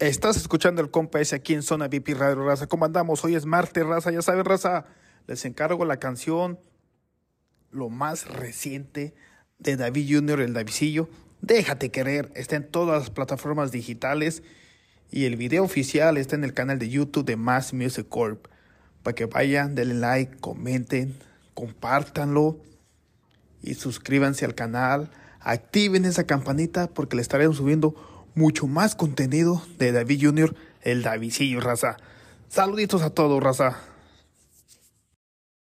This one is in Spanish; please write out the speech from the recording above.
Estás escuchando el compa ese aquí en Zona VIP Radio Raza. ¿Cómo andamos? Hoy es martes, Raza. Ya saben, Raza. Les encargo la canción, lo más reciente de David Junior, el Davidillo. Déjate querer. Está en todas las plataformas digitales. Y el video oficial está en el canal de YouTube de Mass Music Corp. Para que vayan, denle like, comenten, compártanlo y suscríbanse al canal. Activen esa campanita porque le estaremos subiendo mucho más contenido de David Junior, el Davidillo, raza. Saluditos a todos, raza.